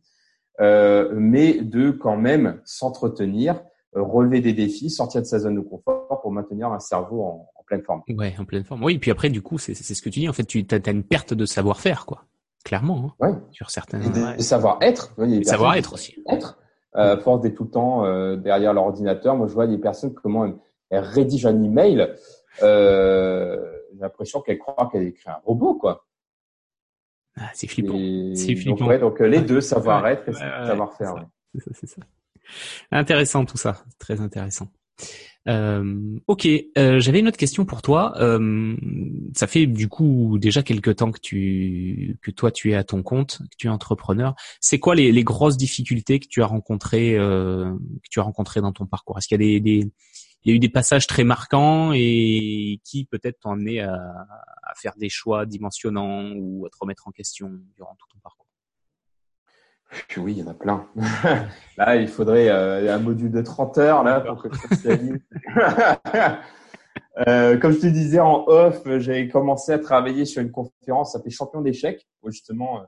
B: euh, mais de quand même s'entretenir, relever des défis, sortir de sa zone de confort pour maintenir un cerveau en, en pleine forme.
A: Ouais, en pleine forme. Oui, et puis après, du coup, c'est ce que tu dis. En fait, tu as, une perte de savoir-faire, quoi. Clairement, hein,
B: Ouais.
A: sur certains. Ouais.
B: savoir-être.
A: Savoir-être aussi.
B: Être. Euh, force d'être tout le temps euh, derrière l'ordinateur. Moi, je vois des personnes comment elles, elles rédigent un email. Euh, J'ai l'impression qu'elles croient qu'elles écrit un robot, quoi.
A: Ah, c'est flippant.
B: Et
A: C'est
B: donc,
A: flippant.
B: ouais, donc euh, les
A: Ouais.
B: deux, savoir-être et savoir-faire.
A: C'est ça, c'est ça. Intéressant tout ça, très intéressant. Euh, ok, euh, j'avais une autre question pour toi. Euh, ça fait du coup déjà quelques temps que tu que toi tu es à ton compte, que tu es entrepreneur. C'est quoi les, les grosses difficultés que tu as rencontrées euh, que tu as rencontrées dans ton parcours? Est-ce qu'il y a des, des il y a eu des passages très marquants et qui peut-être t'ont amené à, à faire des choix dimensionnants ou à te remettre en question durant tout ton parcours?
B: Oui, il y en a plein. là, il faudrait euh, un module de 30 heures là pour que je spécialise. euh, comme je te disais en off, j'ai commencé à travailler sur une conférence, ça s'appelait Champion d'échecs, pour justement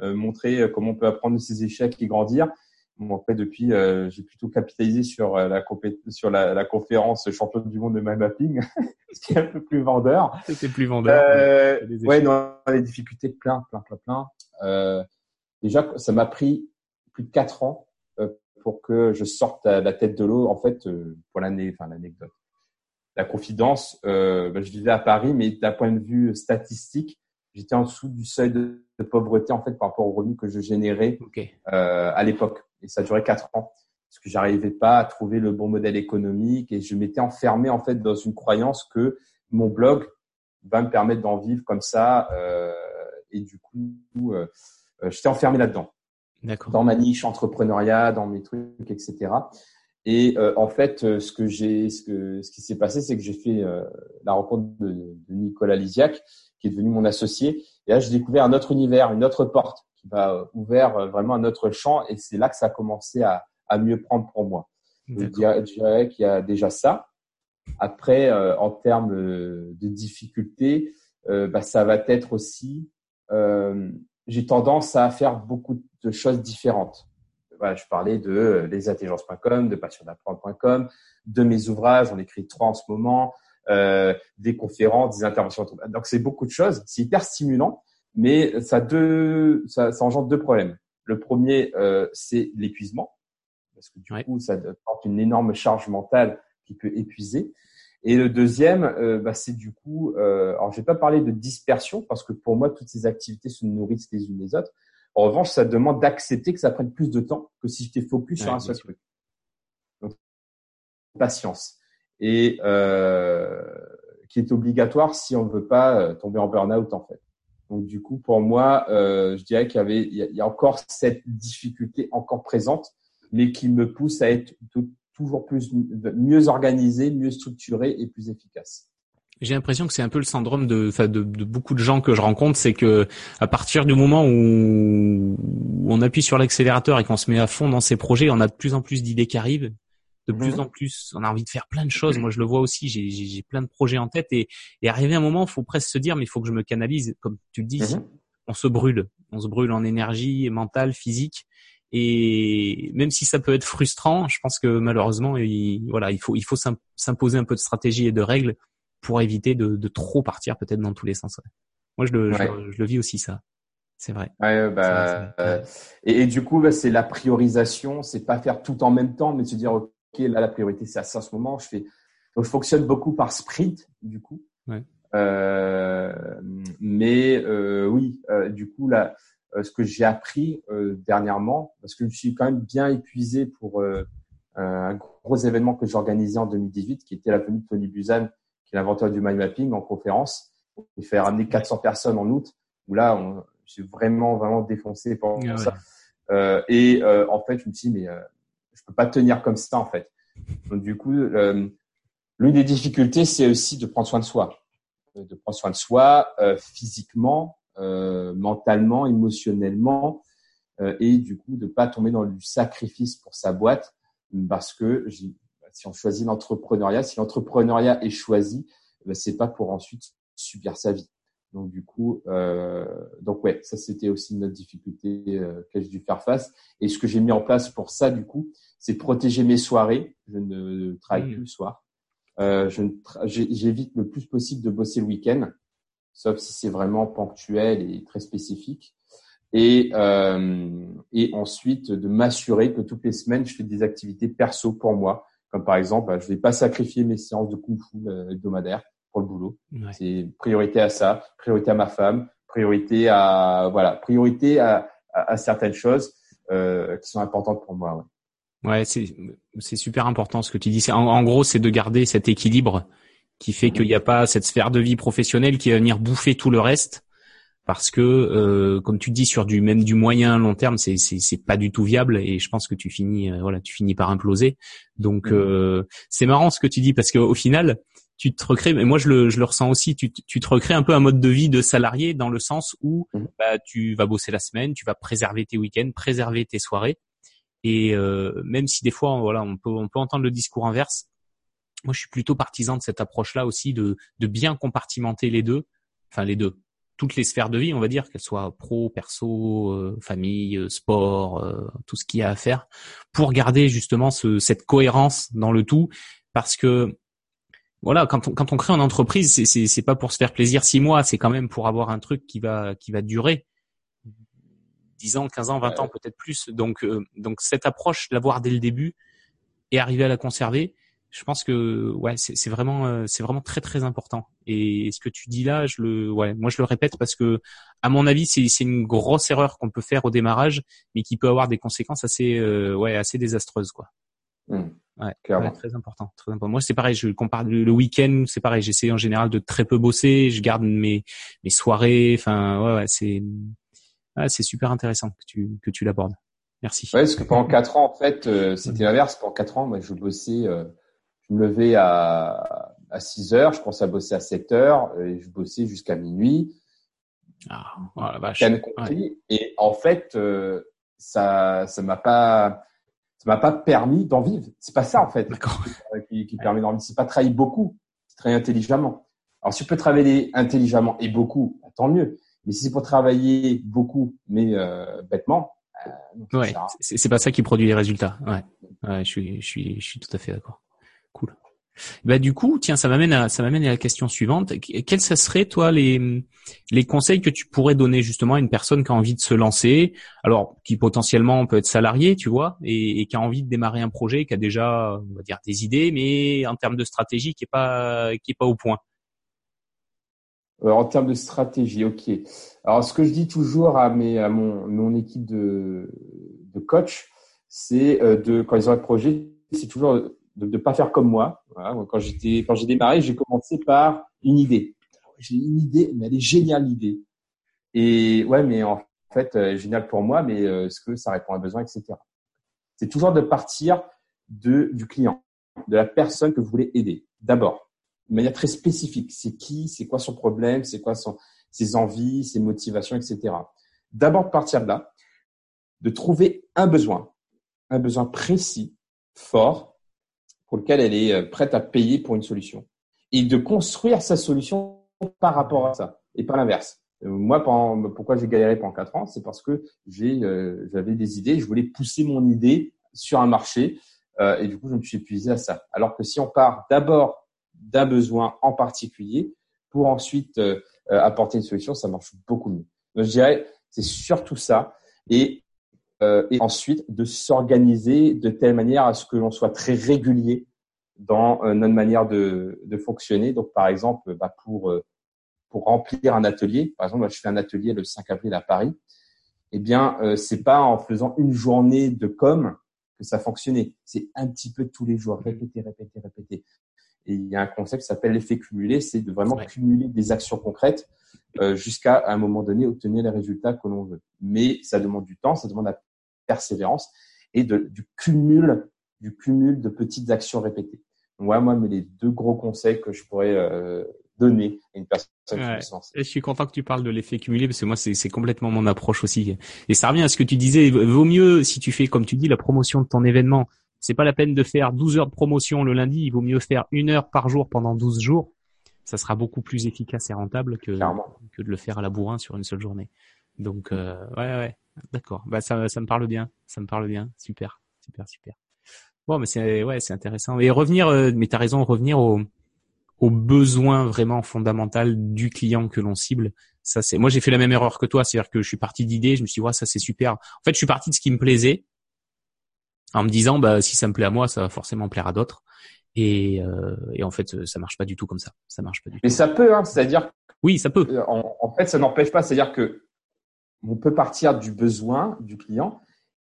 B: euh, montrer euh, comment on peut apprendre de ses échecs et grandir. Bon, après, depuis, euh, j'ai plutôt capitalisé sur euh, la, compé- sur la, la conférence Champion du monde de mind mapping, ce qui est un peu plus vendeur.
A: C'était plus vendeur.
B: Euh, ouais, non, les difficultés, plein, plein, plein, plein. Déjà, ça m'a pris plus de quatre ans euh, pour que je sorte la, la tête de l'eau. En fait, euh, pour l'année, enfin l'anecdote, la confidence, euh, ben, je vivais à Paris, mais d'un point de vue statistique, j'étais en dessous du seuil de, de pauvreté en fait par rapport aux revenus que je générais euh, à l'époque. Et ça durait quatre ans parce que j'arrivais pas à trouver le bon modèle économique et je m'étais enfermé en fait dans une croyance que mon blog va me permettre d'en vivre comme ça. Euh, et du coup, euh, j'étais enfermé là-dedans,
A: D'accord.
B: dans ma niche entrepreneuriat, dans mes trucs, etc. Et euh, en fait, euh, ce que j'ai, ce que, ce qui s'est passé, c'est que j'ai fait euh, la rencontre de, de Nicolas Lisiac, qui est devenu mon associé. Et là, j'ai découvert un autre univers, une autre porte qui m'a euh, ouvert euh, vraiment un autre champ. Et c'est là que ça a commencé à, à mieux prendre pour moi. Je dirais, je dirais qu'il y a déjà ça. Après, euh, en termes euh, de difficultés, euh, bah, ça va être aussi, euh, j'ai tendance à faire beaucoup de choses différentes. Voilà, je parlais de euh, lesintelligences.com, de passiondapprendre.com, de mes ouvrages, j'en écris trois en ce moment, euh, des conférences, des interventions. Donc c'est beaucoup de choses, c'est hyper stimulant, mais ça, deux, ça, ça engendre deux problèmes. Le premier, euh, c'est l'épuisement, parce que du
A: Ouais.
B: coup, ça porte une énorme charge mentale qui peut épuiser. Et le deuxième, euh, bah, c'est du coup, euh, alors je vais pas parler de dispersion parce que pour moi, toutes ces activités se nourrissent les unes les autres. En revanche, ça demande d'accepter que ça prenne plus de temps que si j'étais focus sur un seul
A: sûr.
B: truc. Donc, patience. Et euh, qui est obligatoire si on ne veut pas euh, tomber en burn-out en fait. Donc du coup, pour moi, euh, je dirais qu'il y avait, il y a encore cette difficulté encore présente, mais qui me pousse à être tout- toujours plus mieux organisé, mieux structuré et plus efficace.
A: J'ai l'impression que c'est un peu le syndrome de, de, de beaucoup de gens que je rencontre, c'est que à partir du moment où on appuie sur l'accélérateur et qu'on se met à fond dans ces projets, on a de plus en plus d'idées qui arrivent. de plus mhm. en plus, on a envie de faire plein de choses. Moi, je le vois aussi. J'ai plein de projets en tête et, et arrivé un moment, il faut presque se dire, mais il faut que je me canalise. Comme tu le dis, mhm. on se brûle, on se brûle en énergie mentale, physique. Et même si ça peut être frustrant, je pense que malheureusement, il, voilà, il faut il faut s'imposer un peu de stratégie et de règles pour éviter de, de trop partir peut-être dans tous les sens. Moi, je le, je, le vis aussi ça. C'est vrai.
B: Ouais, bah, euh, et, du coup, bah, c'est la priorisation, c'est pas faire tout en même temps, mais se dire ok, là la priorité c'est à ça en ce moment. Je fais, je fonctionne beaucoup par sprint du coup. Ouais. Euh, mais euh, oui, euh, du coup là, euh, ce que j'ai appris euh, dernièrement, parce que je suis quand même bien épuisé pour un gros événement que j'ai organisé en 2018, qui était la venue de Tony Buzan, qui est l'inventeur du mind mapping en conférence. Il fait ramener 400 personnes en août, où là, on, j'ai vraiment vraiment défoncé pour ah ça. Euh, et euh, en fait, je me dis mais euh, je peux pas tenir comme ça en fait. Donc du coup, l'une des difficultés, c'est aussi de prendre soin de soi, de prendre soin de soi physiquement, mentalement, émotionnellement, et du coup de pas tomber dans du sacrifice pour sa boîte, parce que si on choisit l'entrepreneuriat, si l'entrepreneuriat est choisi, ben, c'est pas pour ensuite subir sa vie. Donc du coup, euh, donc ouais, ça c'était aussi une autre difficulté euh, que j'ai dû faire face. Et ce que j'ai mis en place pour ça, du coup, c'est protéger mes soirées. Je ne travaille mmh. plus le soir. Euh, j'évite le plus possible de bosser le week-end, sauf si c'est vraiment ponctuel et très spécifique. Et, euh, et ensuite de m'assurer que toutes les semaines, je fais des activités perso pour moi, comme par exemple, bah, je vais pas sacrifier mes séances de kung-fu euh, hebdomadaires le boulot. C'est priorité à ça, priorité à ma femme, priorité à voilà, priorité à, à, certaines choses euh, qui sont importantes pour moi.
A: Ouais, ouais c'est c'est super important ce que tu dis. En, en gros, c'est de garder cet équilibre qui fait qu'il n'y a pas cette sphère de vie professionnelle qui va venir bouffer tout le reste parce que euh, comme tu dis sur du même du moyen long terme c'est c'est pas du tout viable et je pense que tu finis euh, voilà tu finis par imploser donc euh, c'est marrant ce que tu dis parce qu'au final tu te recrées, mais moi je le, je le ressens aussi, tu, tu te recrées un peu un mode de vie de salarié dans le sens où mmh. bah, tu vas bosser la semaine, tu vas préserver tes week-ends, préserver tes soirées. Et euh, même si des fois, voilà, on peut, on peut entendre le discours inverse, moi je suis plutôt partisan de cette approche-là aussi, de, de bien compartimenter les deux, enfin les deux, toutes les sphères de vie, on va dire, qu'elles soient pro, perso, euh, famille, euh, sport, euh, tout ce qu'il y a à faire, pour garder justement ce, cette cohérence dans le tout, parce que voilà, quand on, quand on crée une entreprise, c'est, c'est, c'est pas pour se faire plaisir six mois, c'est quand même pour avoir un truc qui va, qui va durer 10 ans, 15 ans, 20 ans, peut-être plus. Donc, euh, donc cette approche, l'avoir dès le début et arriver à la conserver, je pense que ouais, c'est, vraiment, euh, c'est vraiment très très important. Et ce que tu dis là, je le, ouais, moi je le répète parce que à mon avis, c'est, c'est une grosse erreur qu'on peut faire au démarrage, mais qui peut avoir des conséquences assez, euh, ouais, assez désastreuses quoi. Mmh. Ouais, très important, très important. Moi, c'est pareil. Je compare le, week-end, c'est pareil. J'essaie en général de très peu bosser. Je garde mes mes soirées. Enfin, ouais, ouais c'est ouais, c'est super intéressant que tu que tu l'abordes. Merci.
B: Ouais, parce que pendant quatre ans, en fait, euh, c'était l'inverse. Pendant quatre ans, moi, je bossais. Euh, je me levais à à 6 heures. Je commençais à bosser à 7 heures et je bossais jusqu'à minuit.
A: Ah, oh la vache.
B: Et en fait, euh, ça ça m'a pas ça m'a pas permis d'en vivre. C'est pas ça en fait qui, qui permet d'en vivre. C'est pas travailler beaucoup, c'est travailler intelligemment. Alors si tu peux travailler intelligemment et beaucoup, bah, tant mieux. Mais si c'est pour travailler beaucoup mais euh, bêtement,
A: euh, ouais, c'est pas ça qui produit les résultats. Ouais, ouais je suis, je suis, je suis tout à fait d'accord. Bah du coup, tiens, ça m'amène à ça m'amène à la question suivante. Quels seraient toi les les conseils que tu pourrais donner justement à une personne qui a envie de se lancer, alors qui potentiellement peut être salarié, tu vois, et, et, qui a envie de démarrer un projet, qui a déjà on va dire des idées, mais en termes de stratégie qui est pas qui est pas au point?
B: Euh, en termes de stratégie, ok. Alors ce que je dis toujours à mes à mon mon équipe de de coach, c'est euh, de quand ils ont un projet, c'est toujours de ne pas faire comme moi. Quand j'étais, quand j'ai démarré, j'ai commencé par une idée. J'ai une idée, mais elle est géniale l'idée. Et ouais, mais en fait, euh, génial pour moi, mais euh, est-ce que ça répond à un besoin, etc. C'est toujours de partir de du client, de la personne que vous voulez aider. D'abord, de manière très spécifique. C'est qui, c'est quoi son problème, c'est quoi son, ses envies, ses motivations, etc. D'abord partir de là, de trouver un besoin, un besoin précis, fort, pour lequel elle est euh, prête à payer pour une solution et de construire sa solution par rapport à ça et pas l'inverse. Euh, moi, pourquoi j'ai galéré pendant quatre ans, c'est parce que j'ai, euh, j'avais des idées, je voulais pousser mon idée sur un marché et du coup, je me suis épuisé à ça. Alors que si on part d'abord d'un besoin en particulier pour ensuite apporter une solution, ça marche beaucoup mieux. Donc, je dirais, c'est surtout ça. Et euh, et ensuite de s'organiser de telle manière à ce que l'on soit très régulier dans euh, notre manière de, de, fonctionner. Donc, par exemple, bah, pour euh, pour remplir un atelier, par exemple, je fais un atelier le 5 avril à Paris. Eh bien, euh, c'est pas en faisant une journée de com que ça fonctionnait. C'est un petit peu tous les jours, répéter, répéter, répéter. Et il y a un concept qui s'appelle l'effet cumulé, c'est de vraiment cumuler des actions concrètes euh, jusqu'à un moment donné obtenir les résultats que l'on veut. Mais ça demande du temps, ça demande la persévérance et de, du cumul, du cumul de petites actions répétées. Donc, moi, moi, mais les deux gros conseils que je pourrais euh, donner à une personne
A: ouais. Je suis content que tu parles de l'effet cumulé parce que moi, c'est complètement mon approche aussi. Et ça revient à ce que tu disais. Vaut mieux si tu fais, comme tu dis, la promotion de ton événement. C'est pas la peine de faire 12 heures de promotion le lundi. Il vaut mieux faire une heure par jour pendant 12 jours. Ça sera beaucoup plus efficace et rentable que, que de le faire à la bourrin sur une seule journée. Donc, euh, ouais, ouais. D'accord. Bah ça, ça me parle bien. Ça me parle bien. Super, super, super. Bon, mais c'est ouais, c'est intéressant. Et revenir, euh, mais t'as raison, revenir au aux besoins vraiment fondamental du client que l'on cible. Ça c'est. Moi, j'ai fait la même erreur que toi, c'est-à-dire que je suis parti d'idées, je me suis dit, ouais, ça c'est super. En fait, je suis parti de ce qui me plaisait, en me disant, bah si ça me plaît à moi, ça va forcément plaire à d'autres. Et, euh, et en fait, ça marche pas du tout comme ça. Ça marche pas du tout.
B: Mais ça peut, hein. C'est-à-dire.
A: Oui, ça peut.
B: Euh, en, en fait, ça n'empêche pas. C'est-à-dire que on peut partir du besoin du client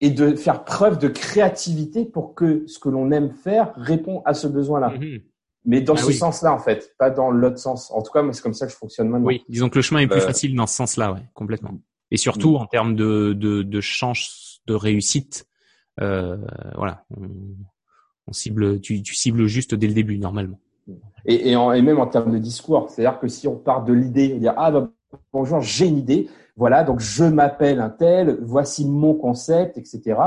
B: et de faire preuve de créativité pour que ce que l'on aime faire répond à ce besoin-là. Mhm. Mais dans ah ce sens-là, en fait, pas dans l'autre sens. En tout cas, moi, c'est comme ça que je fonctionne maintenant.
A: Oui, disons que le chemin est plus euh, facile dans ce sens-là, ouais, complètement. Et surtout en termes de, de, de chance de réussite, euh, voilà, on, cible, tu, tu cibles juste dès le début normalement.
B: Et, et, et même en termes de discours, c'est-à-dire que si on part de l'idée, dire ah bah, bonjour, j'ai une idée, voilà, donc je m'appelle un tel, voici mon concept, etc.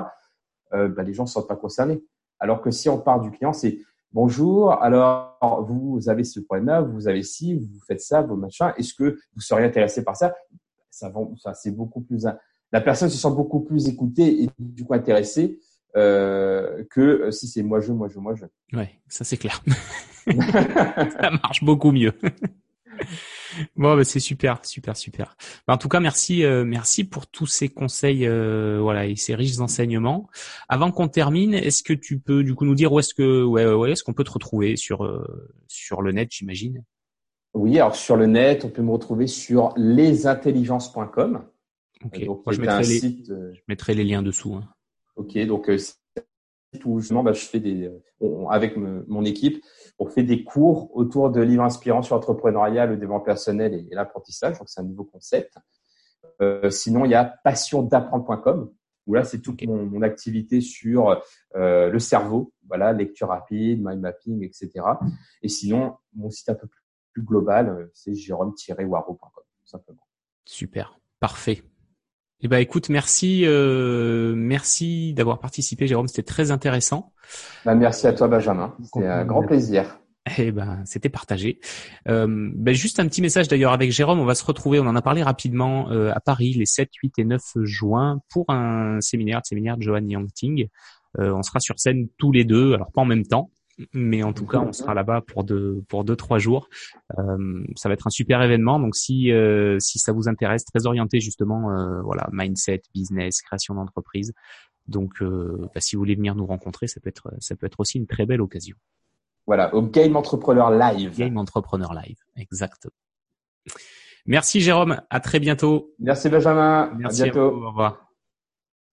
B: Euh, bah, les gens ne sont pas concernés. Alors que si on part du client, c'est bonjour, alors vous avez ce problème-là, vous avez ci, vous faites ça, vos machins, est-ce que vous seriez intéressé par ça? Ça, ça c'est beaucoup plus. La personne se sent beaucoup plus écoutée et du coup intéressée euh, que si c'est moi je, moi je, moi je.
A: Ouais, ça c'est clair. ça marche beaucoup mieux. Bon, bah, c'est super, super, super. Bah, en tout cas, merci, euh, merci pour tous ces conseils, euh, voilà, et ces riches enseignements. Avant qu'on termine, est-ce que tu peux du coup nous dire où est-ce que, ouais, ouais, est-ce qu'on peut te retrouver sur euh, sur le net, j'imagine?
B: Oui, alors sur le net, on peut me retrouver sur lesintelligences.com.
A: Donc, je mettrai les, je mettrai les liens dessous. Hein.
B: Ok, donc où justement bah, je fais des avec mon équipe on fait des cours autour de livres inspirants sur l'entrepreneuriat, le développement personnel et, l'apprentissage. Donc c'est un nouveau concept. Euh, sinon il y a passiondapprendre.com où là c'est toute mon, activité sur euh, le cerveau, voilà lecture rapide, mind mapping, etc. Et sinon mon site un peu plus global euh, c'est jérôme-waro.com tout simplement.
A: Super, parfait. Eh ben, écoute, merci, euh, merci d'avoir participé, Jérôme. C'était très intéressant.
B: Ben, merci à toi, Benjamin. C'était un grand plaisir.
A: Eh ben, c'était partagé. Euh, ben, juste un petit message d'ailleurs avec Jérôme. On va se retrouver. On en a parlé rapidement euh, à Paris les 7, 8 et 9 juin pour un séminaire, le séminaire de Johan Yangting. Euh, on sera sur scène tous les deux, alors pas en même temps, mais en tout cas, on sera là-bas pour deux pour deux trois jours. Euh, ça va être un super événement. Donc si euh, si ça vous intéresse, très orienté justement, euh, voilà, mindset, business, création d'entreprise. Donc bah, si vous voulez venir nous rencontrer, ça peut être ça peut être aussi une très belle occasion.
B: Voilà, au Game Entrepreneur Live.
A: Game Entrepreneur Live, exact. Merci Jérôme, à très bientôt.
B: Merci Benjamin,
A: Merci
B: à bientôt.
A: au revoir.